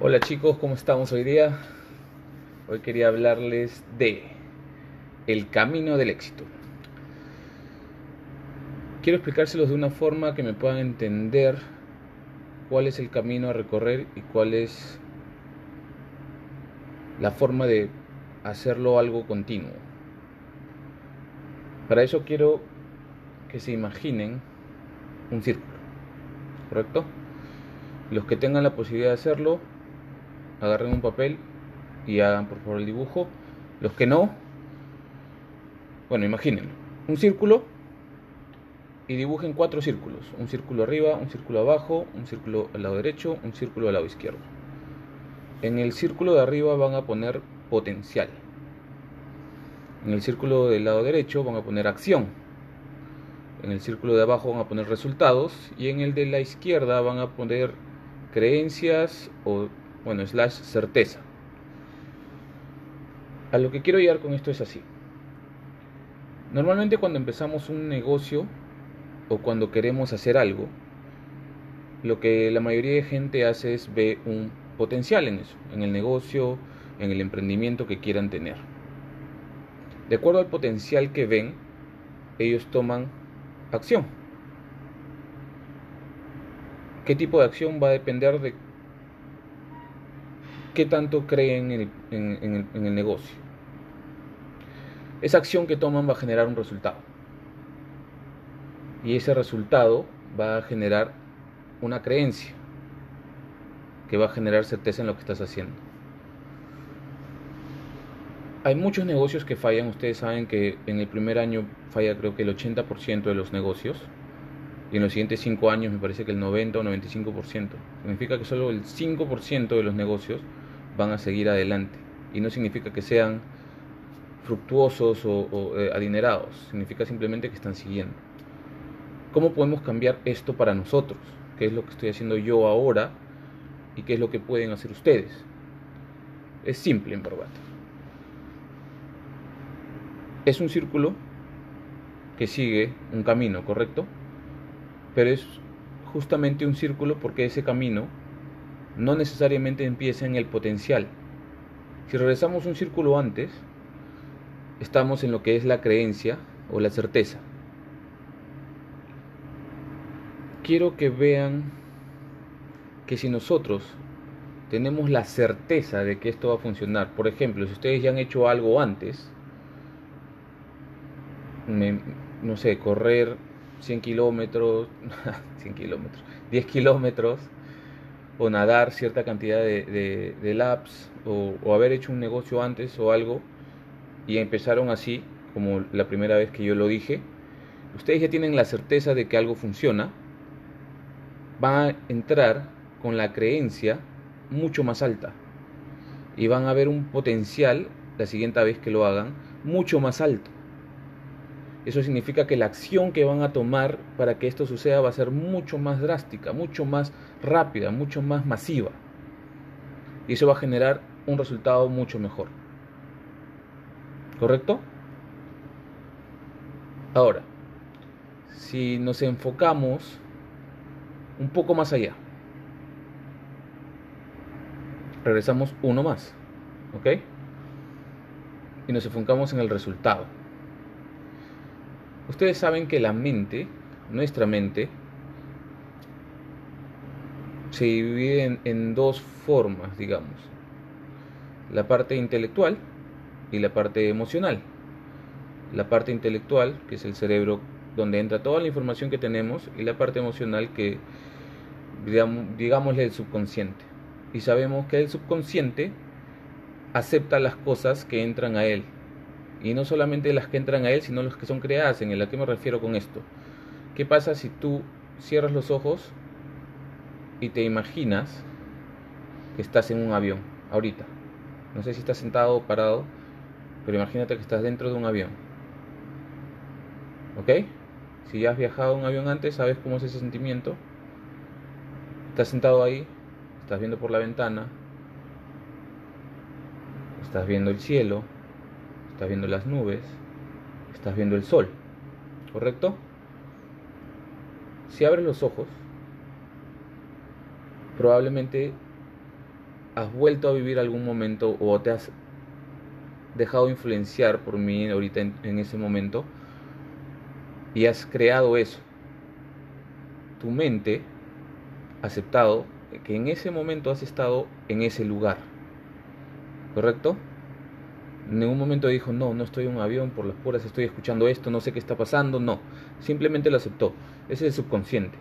Hola chicos, ¿cómo estamos hoy día? Hoy quería hablarles de el camino del éxito. Quiero explicárselos de una forma que me puedan entender cuál es el camino a recorrer y cuál es la forma de hacerlo algo continuo. Para eso quiero que se imaginen un círculo, ¿correcto? Los que tengan la posibilidad de hacerlo, agarren un papel y hagan por favor el dibujo. Los que no, bueno, imaginen un círculo y dibujen cuatro círculos. Un círculo arriba, un círculo abajo, un círculo al lado derecho, un círculo al lado izquierdo. En el círculo de arriba van a poner potencial. En el círculo del lado derecho van a poner acción. En el círculo de abajo van a poner resultados. Y en el de la izquierda van a poner creencias o, bueno, slash certeza. A lo que quiero llegar con esto es así. Normalmente cuando empezamos un negocio o cuando queremos hacer algo, lo que la mayoría de gente hace es ve un potencial en eso, en el negocio, en el emprendimiento que quieran tener. De acuerdo al potencial que ven, ellos toman acción. ¿Qué tipo de acción va a depender de qué tanto creen en el, en, el, en el negocio? Esa acción que toman va a generar un resultado. Y ese resultado va a generar una creencia que va a generar certeza en lo que estás haciendo. Hay muchos negocios que fallan, ustedes saben que en el primer año falla creo que el 80% de los negocios y en los siguientes 5 años me parece que el 90 o 95%. Significa que solo el 5% de los negocios van a seguir adelante y no significa que sean fructuosos o, o eh, adinerados, significa simplemente que están siguiendo. ¿Cómo podemos cambiar esto para nosotros? ¿Qué es lo que estoy haciendo yo ahora y qué es lo que pueden hacer ustedes. Es simple en verdad. Es un círculo que sigue un camino, ¿correcto? Pero es justamente un círculo porque ese camino no necesariamente empieza en el potencial. Si regresamos un círculo antes, estamos en lo que es la creencia o la certeza. Quiero que vean que si nosotros tenemos la certeza de que esto va a funcionar, por ejemplo, si ustedes ya han hecho algo antes, no sé, correr 100 kilómetros, 100 kilómetros, 10 kilómetros, o nadar cierta cantidad de, laps, o, o haber hecho un negocio antes o algo, y empezaron así, como la primera vez que yo lo dije, ustedes ya tienen la certeza de que algo funciona, van a entrar con la creencia mucho más alta. Y van a ver un potencial la siguiente vez que lo hagan mucho más alto. Eso significa que la acción que van a tomar para que esto suceda va a ser mucho más drástica, mucho más rápida, mucho más masiva. Y eso va a generar un resultado mucho mejor. ¿Correcto? Ahora, si nos enfocamos un poco más allá, regresamos uno más. ¿Ok? Y nos enfocamos en el resultado. Ustedes saben que la mente, nuestra mente, se divide en, dos formas, digamos. La parte intelectual y la parte emocional. La parte intelectual, que es el cerebro donde entra toda la información que tenemos, y la parte emocional, que digamos, digámosle el subconsciente y sabemos que el subconsciente acepta las cosas que entran a él. Y no solamente las que entran a él, sino las que son creadas en él. ¿A me refiero con esto? ¿Qué pasa si tú cierras los ojos y te imaginas que estás en un avión ahorita? No sé si estás sentado o parado, pero imagínate que estás dentro de un avión. ¿Ok? Si ya has viajado en un avión antes, sabes cómo es ese sentimiento. Estás sentado ahí, estás viendo por la ventana, estás viendo el cielo, estás viendo las nubes, estás viendo el sol, ¿correcto? Si abres los ojos, probablemente has vuelto a vivir algún momento o te has dejado influenciar por mí ahorita en, ese momento y has creado eso. Tu mente ha aceptado que en ese momento has estado en ese lugar. ¿Correcto? En ningún momento dijo, no, no estoy en un avión, por las puras estoy escuchando esto, no sé qué está pasando, no. Simplemente lo aceptó. Ese es el subconsciente.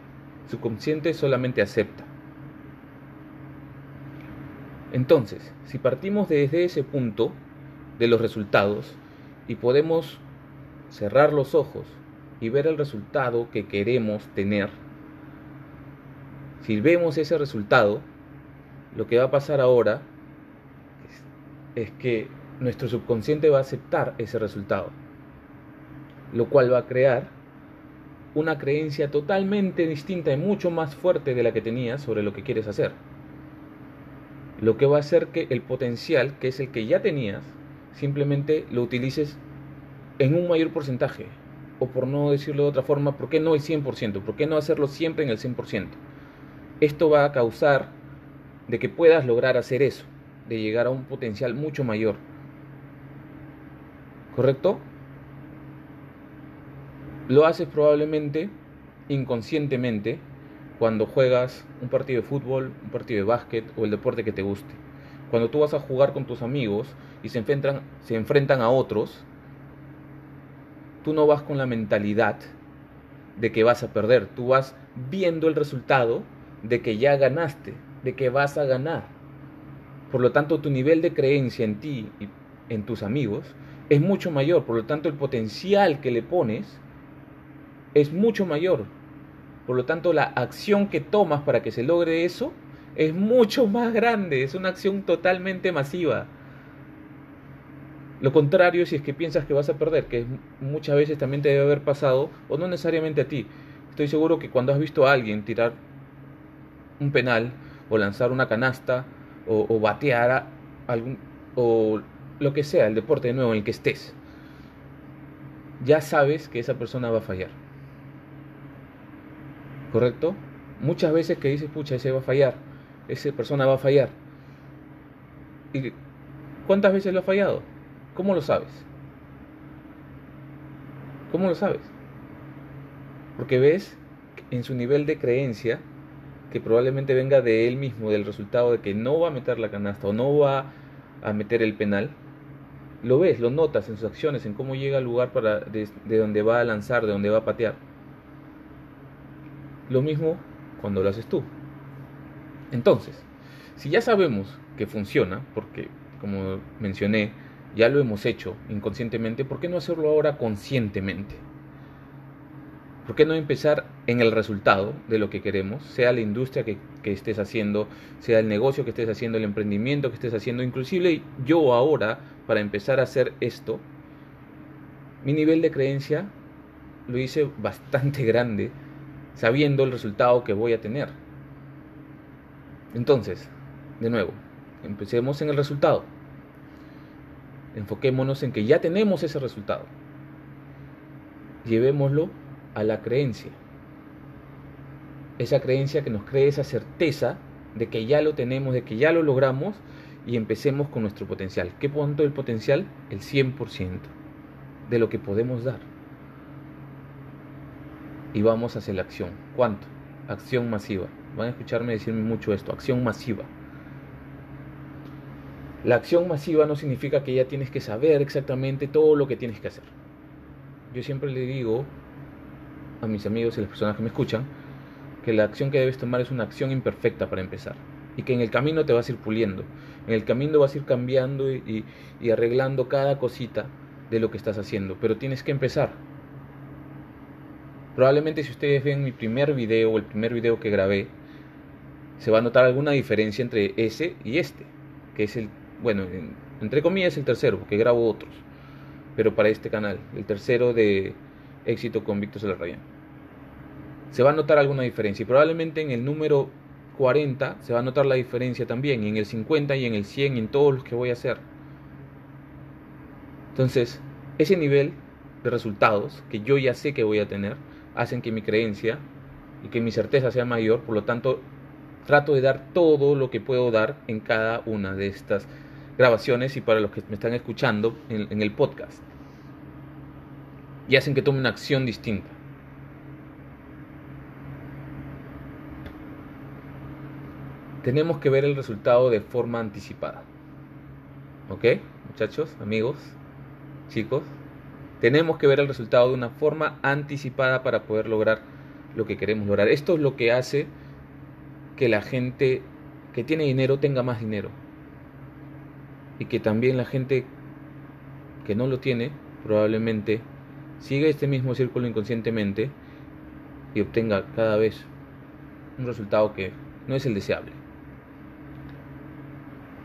subconsciente solamente acepta. Entonces, si partimos desde ese punto de los resultados y podemos cerrar los ojos y ver el resultado que queremos tener, si vemos ese resultado, lo que va a pasar ahora es, que nuestro subconsciente va a aceptar ese resultado, lo cual va a crear una creencia totalmente distinta y mucho más fuerte de la que tenías sobre lo que quieres hacer. Lo que va a hacer que el potencial, que es el que ya tenías, simplemente lo utilices en un mayor porcentaje. O por no decirlo de otra forma, ¿por qué no el 100%? ¿Por qué no hacerlo siempre en el 100%? Esto va a causar de que puedas lograr hacer eso, de llegar a un potencial mucho mayor. ¿Correcto? Lo haces probablemente inconscientemente cuando juegas un partido de fútbol, un partido de básquet o el deporte que te guste. Cuando tú vas a jugar con tus amigos y se enfrentan, se enfrentan a otros, tú no vas con la mentalidad de que vas a perder, tú vas viendo el resultado de que ya ganaste, de que vas a ganar. Por lo tanto, tu nivel de creencia en ti y en tus amigos es mucho mayor, por lo tanto, el potencial que le pones es mucho mayor. Por lo tanto, la acción que tomas para que se logre eso es mucho más grande, es una acción totalmente masiva. Lo contrario, si es que piensas que vas a perder, que muchas veces también te debe haber pasado, o no necesariamente a ti. Estoy seguro que cuando has visto a alguien tirar un penal, o lanzar una canasta, o, batear a algún, o lo que sea, el deporte de nuevo en el que estés, ya sabes que esa persona va a fallar. ¿Correcto? Muchas veces que dices, pucha, ese va a fallar, esa persona va a fallar. ¿Y cuántas veces lo ha fallado? ¿Cómo lo sabes? ¿Cómo lo sabes? Porque ves en su nivel de creencia que probablemente venga de él mismo, del resultado de que no va a meter la canasta o no va a meter el penal, lo ves, lo notas en sus acciones, en cómo llega al lugar para, de, de donde va a lanzar, de donde va a patear. Lo mismo cuando lo haces tú. Entonces, si ya sabemos que funciona, porque como mencioné, ya lo hemos hecho inconscientemente, ¿por qué no hacerlo ahora conscientemente? ¿Por qué no empezar en el resultado de lo que queremos, sea la industria que, estés haciendo, sea el negocio que estés haciendo, el emprendimiento que estés haciendo, inclusive yo ahora, para empezar a hacer esto, mi nivel de creencia lo hice bastante grande, sabiendo el resultado que voy a tener. Entonces, de nuevo, empecemos en el resultado. Enfoquémonos en que ya tenemos ese resultado. Llevémoslo a la creencia. Esa creencia que nos cree esa certeza de que ya lo tenemos, de que ya lo logramos y empecemos con nuestro potencial. ¿Qué punto del potencial? El 100% de lo que podemos dar. Y vamos hacia la acción. ¿Cuánto? Acción masiva. Van a escucharme decirme mucho esto, acción masiva. La acción masiva no significa que ya tienes que saber exactamente todo lo que tienes que hacer. Yo siempre le digo a mis amigos y las personas que me escuchan que la acción que debes tomar es una acción imperfecta para empezar y que en el camino te vas a ir puliendo, en el camino vas a ir cambiando y, y arreglando cada cosita de lo que estás haciendo, pero tienes que empezar. Probablemente si ustedes ven mi primer video o el primer video que grabé, se va a notar alguna diferencia entre ese y este, que es el, bueno, entre comillas el tercero, porque grabo otros, pero para este canal, el tercero de éxito con Víctor Salarrayan. Se va a notar alguna diferencia y probablemente en el número 40 se va a notar la diferencia también, en el 50 y en el 100 y en todos los que voy a hacer. Entonces, ese nivel de resultados que yo ya sé que voy a tener hacen que mi creencia y que mi certeza sea mayor, por lo tanto, Trato de dar todo lo que puedo dar en cada una de estas grabaciones y para los que me están escuchando en el podcast. Y hacen que tome una acción distinta. Tenemos que ver el resultado de forma anticipada. ¿Ok? Muchachos, amigos, chicos. Tenemos que ver el resultado de una forma anticipada para poder lograr lo que queremos lograr. Esto es lo que hace que la gente que tiene dinero tenga más dinero. Y que también la gente que no lo tiene probablemente siga este mismo círculo inconscientemente y obtenga cada vez un resultado que no es el deseable.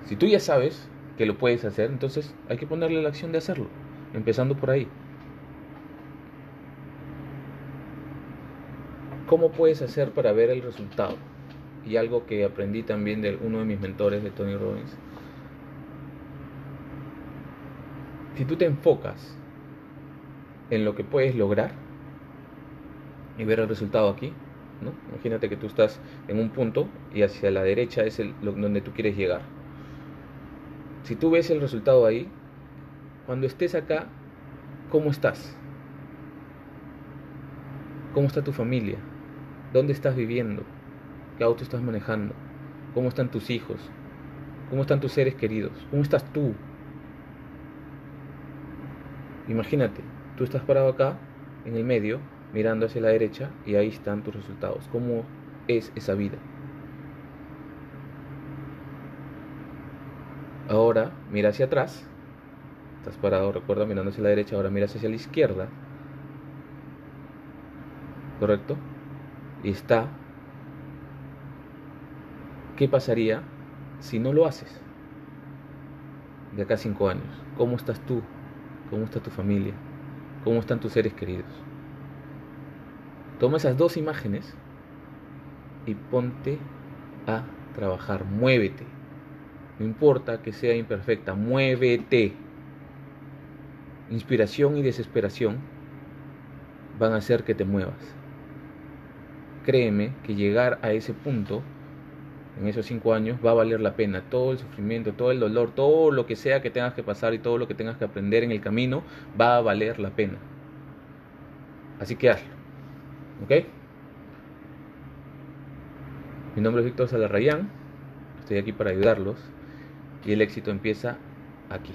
Si tú ya sabes que lo puedes hacer, entonces hay que ponerle la acción de hacerlo, empezando por ahí. ¿Cómo puedes hacer para ver el resultado? Y algo que aprendí también de uno de mis mentores, de Tony Robbins. Si tú te enfocas en lo que puedes lograr y ver el resultado aquí, ¿no? imagínate que tú estás en un punto y hacia la derecha es el, donde tú quieres llegar. Si tú ves el resultado ahí, cuando estés acá, ¿cómo estás? ¿Cómo está tu familia? ¿Dónde estás viviendo? ¿Qué auto estás manejando? ¿Cómo están tus hijos? ¿Cómo están tus seres queridos? ¿Cómo estás tú? Imagínate, tú estás parado acá, en el medio, mirando hacia la derecha, y ahí están tus resultados. ¿Cómo es esa vida? Ahora mira hacia atrás. Estás parado, recuerda, mirando hacia la derecha, ahora miras hacia la izquierda. ¿Correcto? y está, ¿qué pasaría si no lo haces? De acá a cinco años, ¿cómo estás tú? ¿Cómo está tu familia? ¿Cómo están tus seres queridos? Toma esas dos imágenes y ponte a trabajar, muévete. No importa que sea imperfecta, muévete. Inspiración y desesperación van a hacer que te muevas créeme que llegar a ese punto, en esos cinco años, va a valer la pena. Todo el sufrimiento, todo el dolor, todo lo que sea que tengas que pasar y todo lo que tengas que aprender en el camino, va a valer la pena. Así que hazlo. ¿Ok? Mi nombre es Víctor Salarrayán. Estoy aquí para ayudarlos. Y el éxito empieza aquí.